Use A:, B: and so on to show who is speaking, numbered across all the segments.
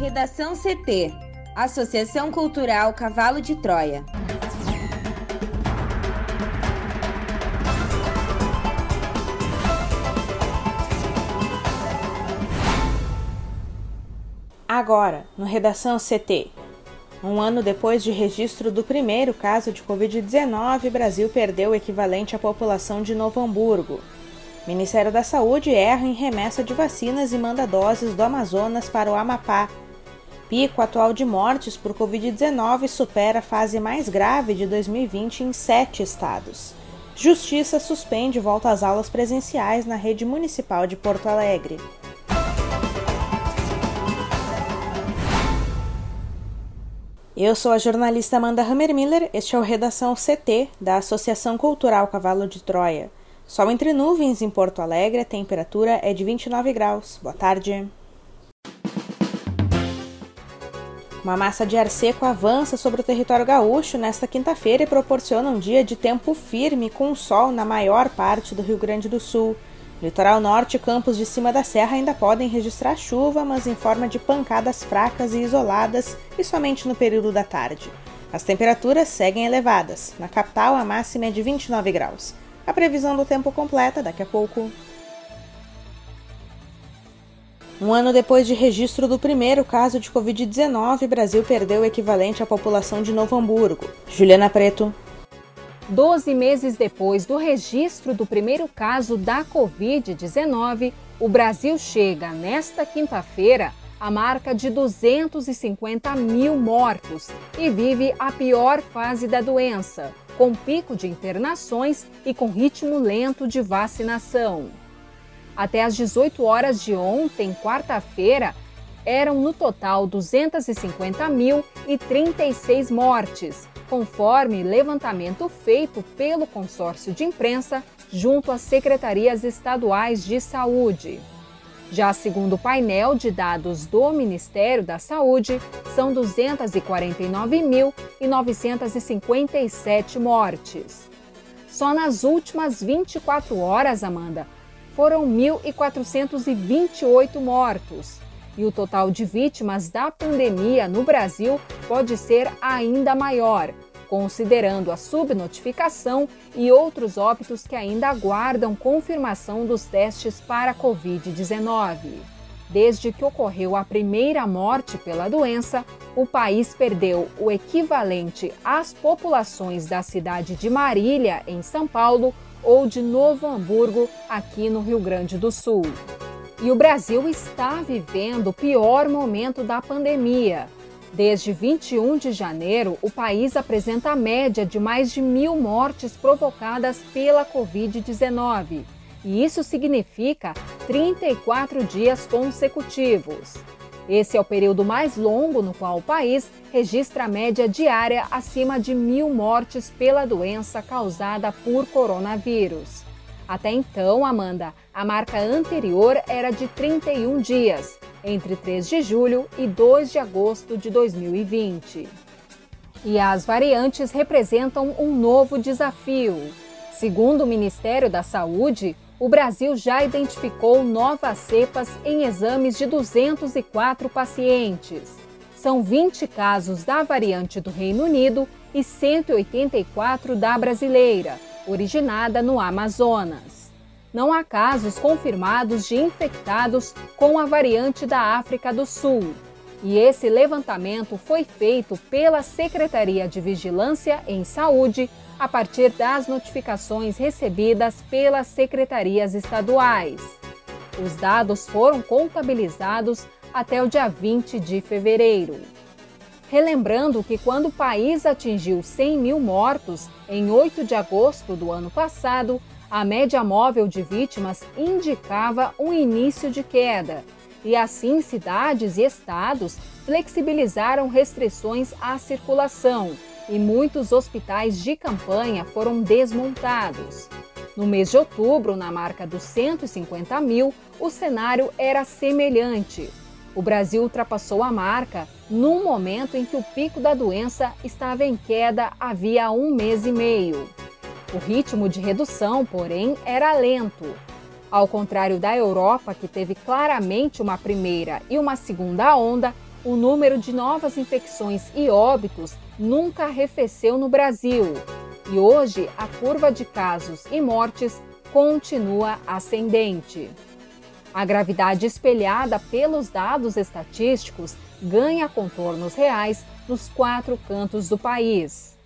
A: Redação CT Associação Cultural Cavalo de Troia.
B: Agora, no Redação CT. Um ano depois de registro do primeiro caso de Covid-19, Brasil perdeu o equivalente à população de Novo Hamburgo. Ministério da Saúde erra em remessa de vacinas e manda doses do Amazonas para o Amapá. Pico atual de mortes por Covid-19 supera a fase mais grave de 2020 em sete estados. Justiça suspende volta às aulas presenciais na rede municipal de Porto Alegre. Eu sou a jornalista Amanda Hammermiller, este é o Redação CT da Associação Cultural Cavalo de Troia. Sol entre nuvens em Porto Alegre, a temperatura é de 29 graus. Boa tarde. Uma massa de ar seco avança sobre o território gaúcho nesta quinta-feira e proporciona um dia de tempo firme com sol na maior parte do Rio Grande do Sul. Litoral norte e campos de cima da serra ainda podem registrar chuva, mas em forma de pancadas fracas e isoladas e somente no período da tarde. As temperaturas seguem elevadas. Na capital, a máxima é de 29 graus. A previsão do tempo completa daqui a pouco. Um ano depois de registro do primeiro caso de Covid-19, Brasil perdeu o equivalente à população de Novo Hamburgo. Juliana Preto.
C: Doze meses depois do registro do primeiro caso da Covid-19, o Brasil chega, nesta quinta-feira, à marca de 250 mil mortos e vive a pior fase da doença, com pico de internações e com ritmo lento de vacinação. Até às 18 horas de ontem, quarta-feira, eram no total 250.036 mortes, conforme levantamento feito pelo consórcio de imprensa junto às secretarias estaduais de saúde. Já segundo o painel de dados do Ministério da Saúde, são 249.957 mortes. Só nas últimas 24 horas, Amanda, foram 1.428 mortos. E o total de vítimas da pandemia no Brasil pode ser ainda maior, considerando a subnotificação e outros óbitos que ainda aguardam confirmação dos testes para a Covid-19. Desde que ocorreu a primeira morte pela doença, o país perdeu o equivalente às populações da cidade de Marília, em São Paulo, ou de Novo Hamburgo, aqui no Rio Grande do Sul. E o Brasil está vivendo o pior momento da pandemia. Desde 21 de janeiro, o país apresenta a média de mais de mil mortes provocadas pela Covid-19. E isso significa 34 dias consecutivos. Esse é o período mais longo no qual o país registra a média diária acima de mil mortes pela doença causada por coronavírus. Até então, Amanda, a marca anterior era de 31 dias, entre 3 de julho e 2 de agosto de 2020. E as variantes representam um novo desafio. Segundo o Ministério da Saúde, o Brasil já identificou novas cepas em exames de 204 pacientes. São 20 casos da variante do Reino Unido e 184 da brasileira, originada no Amazonas não há casos confirmados de infectados com a variante da África do Sul. E esse levantamento foi feito pela Secretaria de Vigilância em Saúde a partir das notificações recebidas pelas secretarias estaduais. Os dados foram contabilizados até o dia 20 de fevereiro. Relembrando que quando o país atingiu 100 mil mortos, em 8 de agosto do ano passado, a média móvel de vítimas indicava um início de queda, e assim cidades e estados flexibilizaram restrições à circulação e muitos hospitais de campanha foram desmontados. No mês de outubro, na marca dos 150 mil, o cenário era semelhante. O Brasil ultrapassou a marca num momento em que o pico da doença estava em queda havia um mês e meio. O ritmo de redução, porém, era lento. Ao contrário da Europa, que teve claramente uma primeira e uma segunda onda, o número de novas infecções e óbitos nunca arrefeceu no Brasil. E hoje a curva de casos e mortes continua ascendente. A gravidade espelhada pelos dados estatísticos ganha contornos reais nos quatro cantos do país.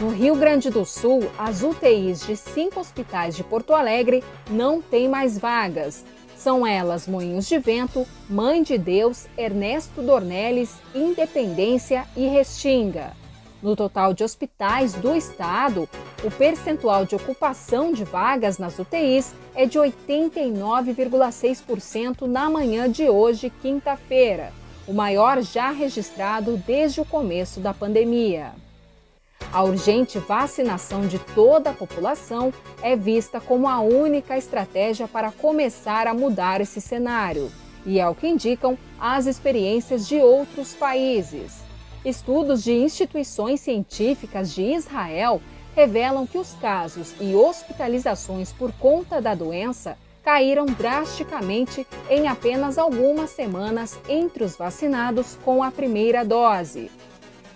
C: No Rio Grande do Sul, as UTIs de cinco hospitais de Porto Alegre não têm mais vagas. São elas Moinhos de Vento, Mãe de Deus, Ernesto Dornelles, Independência e Restinga. No total de hospitais do estado, o percentual de ocupação de vagas nas UTIs é de 89,6% na manhã de hoje, quinta-feira, o maior já registrado desde o começo da pandemia. A urgente vacinação de toda a população é vista como a única estratégia para começar a mudar esse cenário, e é o que indicam as experiências de outros países. Estudos de instituições científicas de Israel revelam que os casos e hospitalizações por conta da doença caíram drasticamente em apenas algumas semanas entre os vacinados com a primeira dose.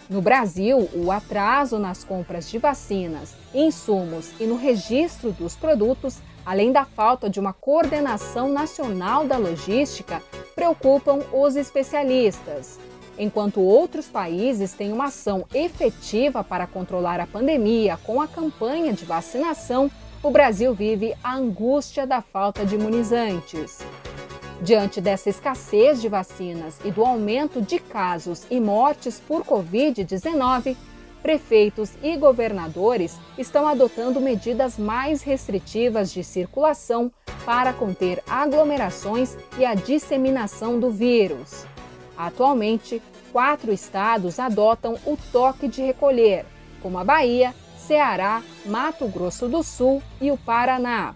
C: No Brasil, o atraso nas compras de vacinas, insumos e no registro dos produtos, além da falta de uma coordenação nacional da logística, preocupam os especialistas. Enquanto outros países têm uma ação efetiva para controlar a pandemia com a campanha de vacinação, o Brasil vive a angústia da falta de imunizantes. Diante dessa escassez de vacinas e do aumento de casos e mortes por Covid-19, prefeitos e governadores estão adotando medidas mais restritivas de circulação para conter aglomerações e a disseminação do vírus. Atualmente, quatro estados adotam o toque de recolher, como a Bahia, Ceará, Mato Grosso do Sul e o Paraná.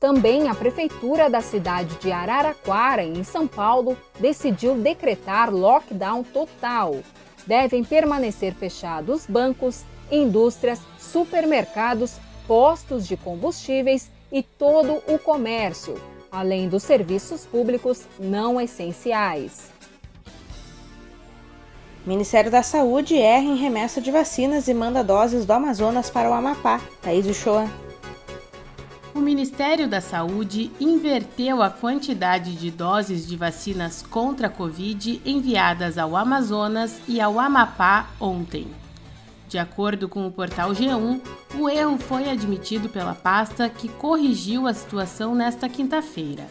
C: Também a prefeitura da cidade de Araraquara, em São Paulo, decidiu decretar lockdown total. Devem permanecer fechados bancos, indústrias, supermercados, postos de combustíveis e todo o comércio, além dos serviços públicos não essenciais.
B: Ministério da Saúde erra em remessa de vacinas e manda doses do Amazonas para o Amapá. Thaís Uchoa.
D: O Ministério da Saúde inverteu a quantidade de doses de vacinas contra a Covid enviadas ao Amazonas e ao Amapá ontem. De acordo com o portal G1, o erro foi admitido pela pasta que corrigiu a situação nesta quinta-feira.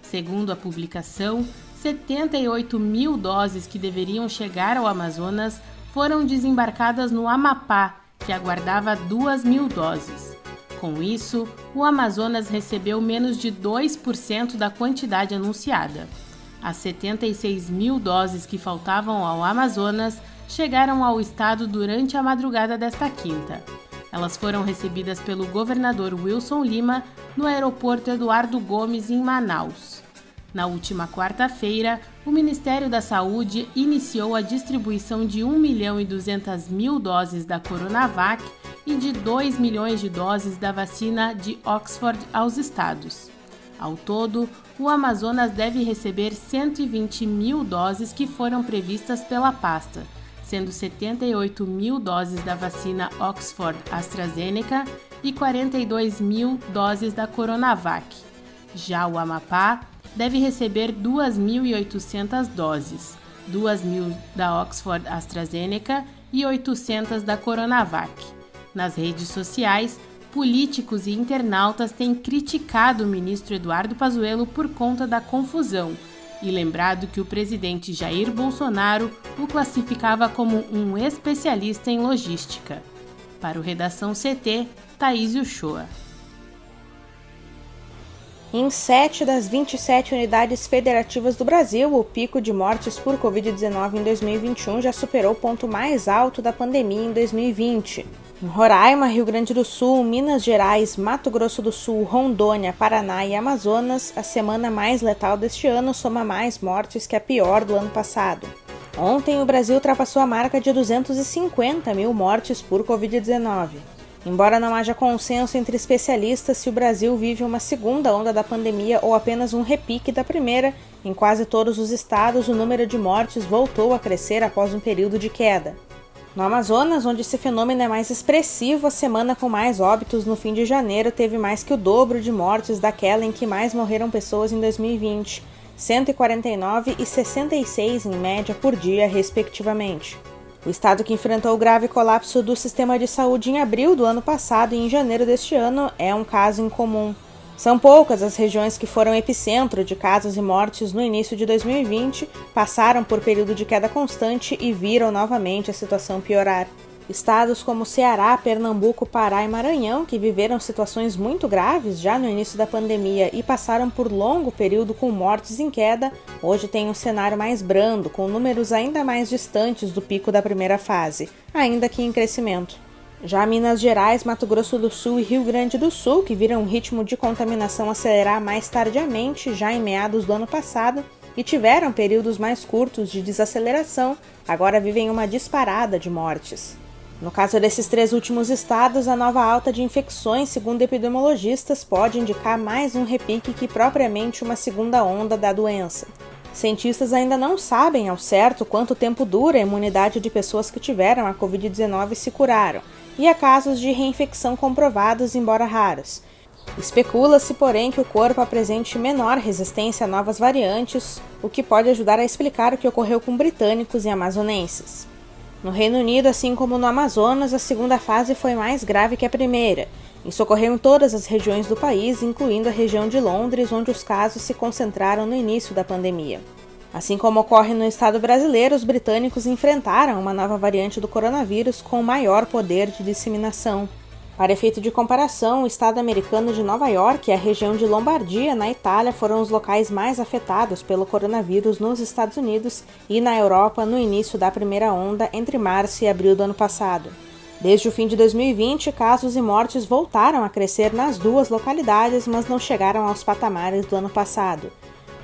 D: Segundo a publicação, 78 mil doses que deveriam chegar ao Amazonas foram desembarcadas no Amapá, que aguardava 2 mil doses. Com isso, o Amazonas recebeu menos de 2% da quantidade anunciada. As 76 mil doses que faltavam ao Amazonas chegaram ao estado durante a madrugada desta quinta. Elas foram recebidas pelo governador Wilson Lima no aeroporto Eduardo Gomes, em Manaus. Na última quarta-feira, o Ministério da Saúde iniciou a distribuição de 1 milhão e 200 mil doses da Coronavac e de 2 milhões de doses da vacina de Oxford aos estados. Ao todo, o Amazonas deve receber 120 mil doses que foram previstas pela pasta, sendo 78 mil doses da vacina Oxford AstraZeneca e 42 mil doses da Coronavac. Já o Amapá deve receber 2.800 doses, 2.000 da Oxford AstraZeneca e 800 da Coronavac. Nas redes sociais, políticos e internautas têm criticado o ministro Eduardo Pazuello por conta da confusão e lembrado que o presidente Jair Bolsonaro o classificava como um especialista em logística. Para o Redação CT, Thaís Uchoa.
B: Em 7 das 27 unidades federativas do Brasil, o pico de mortes por Covid-19 em 2021 já superou o ponto mais alto da pandemia em 2020. Em Roraima, Rio Grande do Sul, Minas Gerais, Mato Grosso do Sul, Rondônia, Paraná e Amazonas, a semana mais letal deste ano soma mais mortes que a pior do ano passado. Ontem, o Brasil ultrapassou a marca de 250 mil mortes por Covid-19. Embora não haja consenso entre especialistas se o Brasil vive uma segunda onda da pandemia ou apenas um repique da primeira, em quase todos os estados o número de mortes voltou a crescer após um período de queda. No Amazonas, onde esse fenômeno é mais expressivo, a semana com mais óbitos no fim de janeiro teve mais que o dobro de mortes daquela em que mais morreram pessoas em 2020, 149 e 66 em média por dia, respectivamente. O estado que enfrentou o grave colapso do sistema de saúde em abril do ano passado e em janeiro deste ano é um caso incomum. São poucas as regiões que foram epicentro de casos e mortes no início de 2020, passaram por período de queda constante e viram novamente a situação piorar. Estados como Ceará, Pernambuco, Pará e Maranhão, que viveram situações muito graves já no início da pandemia e passaram por longo período com mortes em queda, hoje têm um cenário mais brando, com números ainda mais distantes do pico da primeira fase, ainda que em crescimento. Já Minas Gerais, Mato Grosso do Sul e Rio Grande do Sul, que viram o ritmo de contaminação acelerar mais tardiamente, já em meados do ano passado, e tiveram períodos mais curtos de desaceleração, agora vivem uma disparada de mortes. No caso desses três últimos estados, a nova alta de infecções, segundo epidemiologistas, pode indicar mais um repique que propriamente uma segunda onda da doença. Cientistas ainda não sabem ao certo quanto tempo dura a imunidade de pessoas que tiveram a Covid-19 e se curaram, e há casos de reinfecção comprovados, embora raros. Especula-se, porém, que o corpo apresente menor resistência a novas variantes, o que pode ajudar a explicar o que ocorreu com britânicos e amazonenses. No Reino Unido, assim como no Amazonas, a segunda fase foi mais grave que a primeira. Isso ocorreu em todas as regiões do país, incluindo a região de Londres, onde os casos se concentraram no início da pandemia. Assim como ocorre no estado brasileiro, os britânicos enfrentaram uma nova variante do coronavírus com maior poder de disseminação. Para efeito de comparação, o estado americano de Nova York e a região de Lombardia, na Itália, foram os locais mais afetados pelo coronavírus nos Estados Unidos e na Europa no início da primeira onda entre março e abril do ano passado. Desde o fim de 2020, casos e mortes voltaram a crescer nas duas localidades, mas não chegaram aos patamares do ano passado.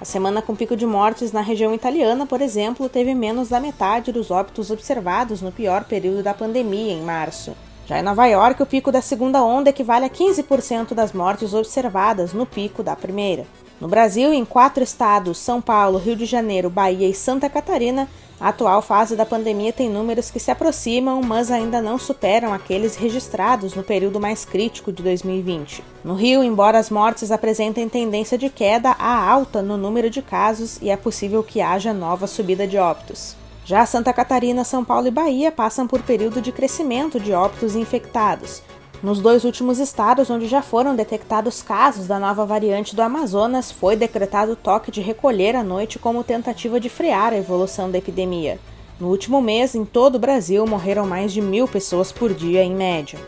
B: A semana com pico de mortes na região italiana, por exemplo, teve menos da metade dos óbitos observados no pior período da pandemia, em março. Já em Nova York, o pico da segunda onda equivale a 15% das mortes observadas no pico da primeira. No Brasil, em quatro estados, São Paulo, Rio de Janeiro, Bahia e Santa Catarina, a atual fase da pandemia tem números que se aproximam, mas ainda não superam aqueles registrados no período mais crítico de 2020. No Rio, embora as mortes apresentem tendência de queda, há alta no número de casos e é possível que haja nova subida de óbitos. Já Santa Catarina, São Paulo e Bahia passam por período de crescimento de óbitos infectados. Nos dois últimos estados onde já foram detectados casos da nova variante do Amazonas, foi decretado toque de recolher à noite como tentativa de frear a evolução da epidemia. No último mês, em todo o Brasil, morreram mais de mil pessoas por dia, em média.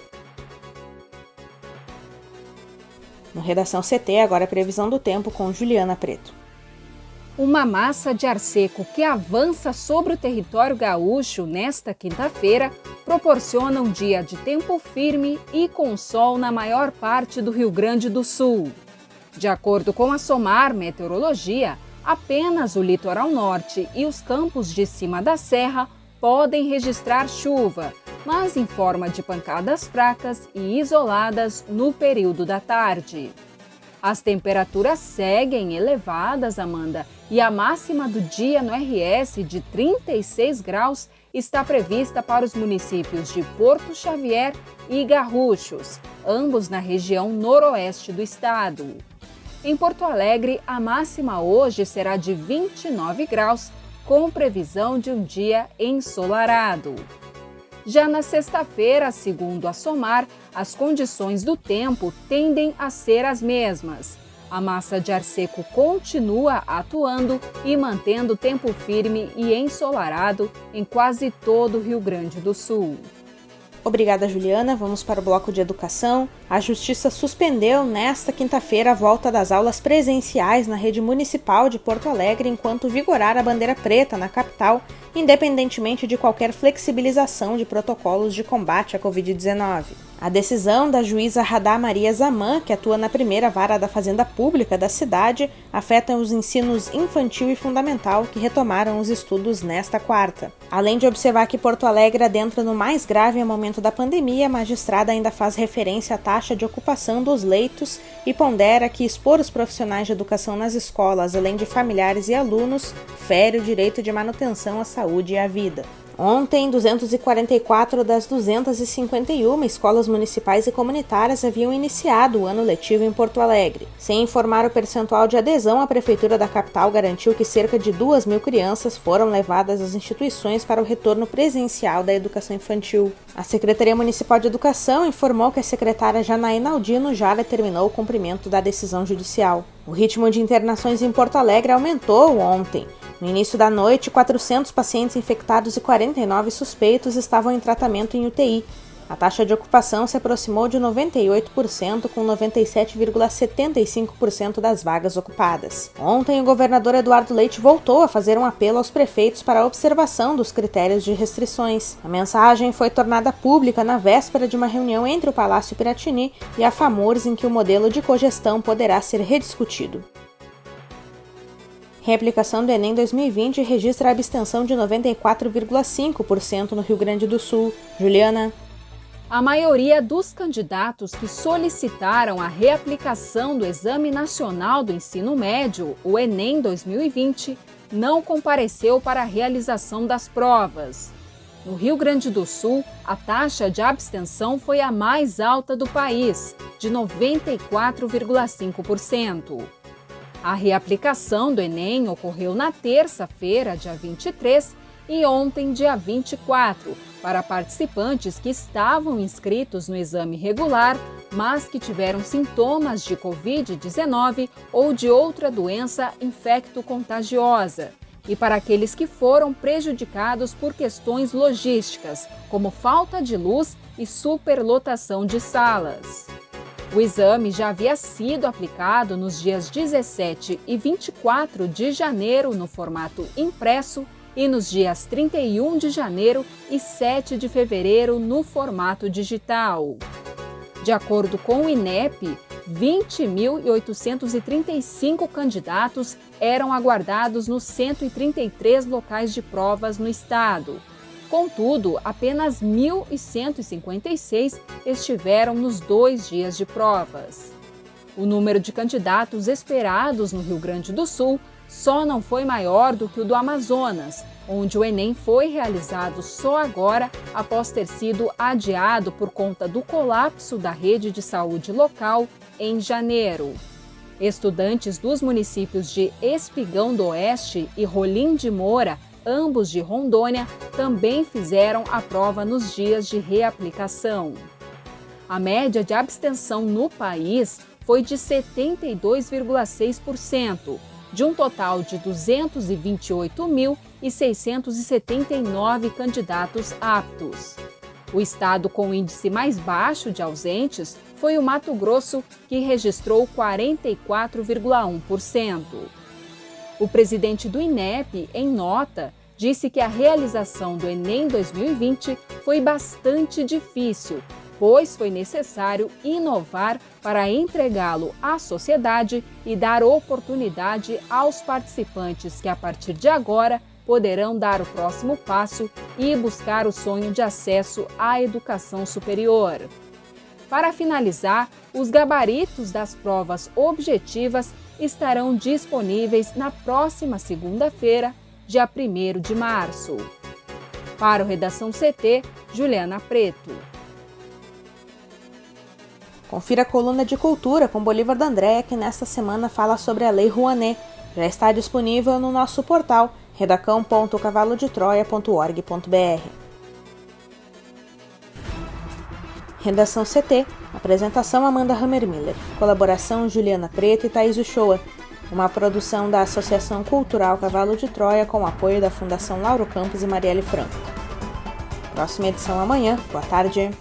B: No Redação CT, agora a previsão do tempo com Juliana Preto.
C: Uma massa de ar seco que avança sobre o território gaúcho nesta quinta-feira proporciona um dia de tempo firme e com sol na maior parte do Rio Grande do Sul. De acordo com a SOMAR Meteorologia, apenas o litoral norte e os campos de cima da serra podem registrar chuva, mas em forma de pancadas fracas e isoladas no período da tarde. As temperaturas seguem elevadas, Amanda, e a máxima do dia no RS de 36 graus está prevista para os municípios de Porto Xavier e Garruchos, ambos na região noroeste do estado. Em Porto Alegre, a máxima hoje será de 29 graus, com previsão de um dia ensolarado. Já na sexta-feira, segundo a SOMAR, as condições do tempo tendem a ser as mesmas. A massa de ar seco continua atuando e mantendo tempo firme e ensolarado em quase todo o Rio Grande do Sul.
B: Obrigada, Juliana. Vamos para o bloco de educação. A Justiça suspendeu nesta quinta-feira a volta das aulas presenciais na rede municipal de Porto Alegre enquanto vigorar a bandeira preta na capital, independentemente de qualquer flexibilização de protocolos de combate à Covid-19. A decisão da juíza Radá Maria Zaman, que atua na primeira vara da Fazenda Pública da cidade, afeta os ensinos infantil e fundamental que retomaram os estudos nesta quarta. Além de observar que Porto Alegre adentra no mais grave momento da pandemia, a magistrada ainda faz referência à taxa de ocupação dos leitos e pondera que expor os profissionais de educação nas escolas, além de familiares e alunos, fere o direito de manutenção à saúde e à vida. Ontem, 244 das 251 escolas municipais e comunitárias haviam iniciado o ano letivo em Porto Alegre. Sem informar o percentual de adesão, a Prefeitura da capital garantiu que cerca de 2 mil crianças foram levadas às instituições para o retorno presencial da educação infantil. A Secretaria Municipal de Educação informou que a secretária Janaína Aldino já determinou o cumprimento da decisão judicial. O ritmo de internações em Porto Alegre aumentou ontem. No início da noite, 400 pacientes infectados e 49 suspeitos estavam em tratamento em UTI. A taxa de ocupação se aproximou de 98%, com 97,75% das vagas ocupadas. Ontem, o governador Eduardo Leite voltou a fazer um apelo aos prefeitos para a observação dos critérios de restrições. A mensagem foi tornada pública na véspera de uma reunião entre o Palácio Piratini e a FAMURS, em que o modelo de cogestão poderá ser rediscutido. Reaplicação do Enem 2020 registra a abstenção de 94,5% no Rio Grande do Sul. Juliana.
C: A maioria dos candidatos que solicitaram a reaplicação do Exame Nacional do Ensino Médio, o Enem 2020, não compareceu para a realização das provas. No Rio Grande do Sul, a taxa de abstenção foi a mais alta do país, de 94,5%. A reaplicação do Enem ocorreu na terça-feira, dia 23, e ontem, dia 24, para participantes que estavam inscritos no exame regular, mas que tiveram sintomas de Covid-19 ou de outra doença infecto-contagiosa. E para aqueles que foram prejudicados por questões logísticas, como falta de luz e superlotação de salas. O exame já havia sido aplicado nos dias 17 e 24 de janeiro no formato impresso e nos dias 31 de janeiro e 7 de fevereiro no formato digital. De acordo com o INEP, 20.835 candidatos eram aguardados nos 133 locais de provas no estado. Contudo, apenas 1.156 estiveram nos dois dias de provas. O número de candidatos esperados no Rio Grande do Sul só não foi maior do que o do Amazonas, onde o Enem foi realizado só agora após ter sido adiado por conta do colapso da rede de saúde local em janeiro. Estudantes dos municípios de Espigão do Oeste e Rolim de Moura ambos de Rondônia, também fizeram a prova nos dias de reaplicação. A média de abstenção no país foi de 72,6%, de um total de 228.679 candidatos aptos. O estado com o índice mais baixo de ausentes foi o Mato Grosso, que registrou 44,1%. O presidente do INEP, em nota, disse que a realização do Enem 2020 foi bastante difícil, pois foi necessário inovar para entregá-lo à sociedade e dar oportunidade aos participantes que, a partir de agora, poderão dar o próximo passo e buscar o sonho de acesso à educação superior. Para finalizar, os gabaritos das provas objetivas estarão disponíveis na próxima segunda-feira, dia 1 de março. Para o Redação CT, Juliana Preto.
B: Confira a coluna de cultura com Bolívar D'Andrea, que nesta semana fala sobre a Lei Rouanet. Já está disponível no nosso portal redacão.cavalodetroia.org.br. Redação CT Apresentação Amanda Hammermiller. Colaboração Juliana Preto e Thaís Uchoa. Uma produção da Associação Cultural Cavalo de Troia com apoio da Fundação Lauro Campos e Marielle Franco. Próxima edição amanhã. Boa tarde.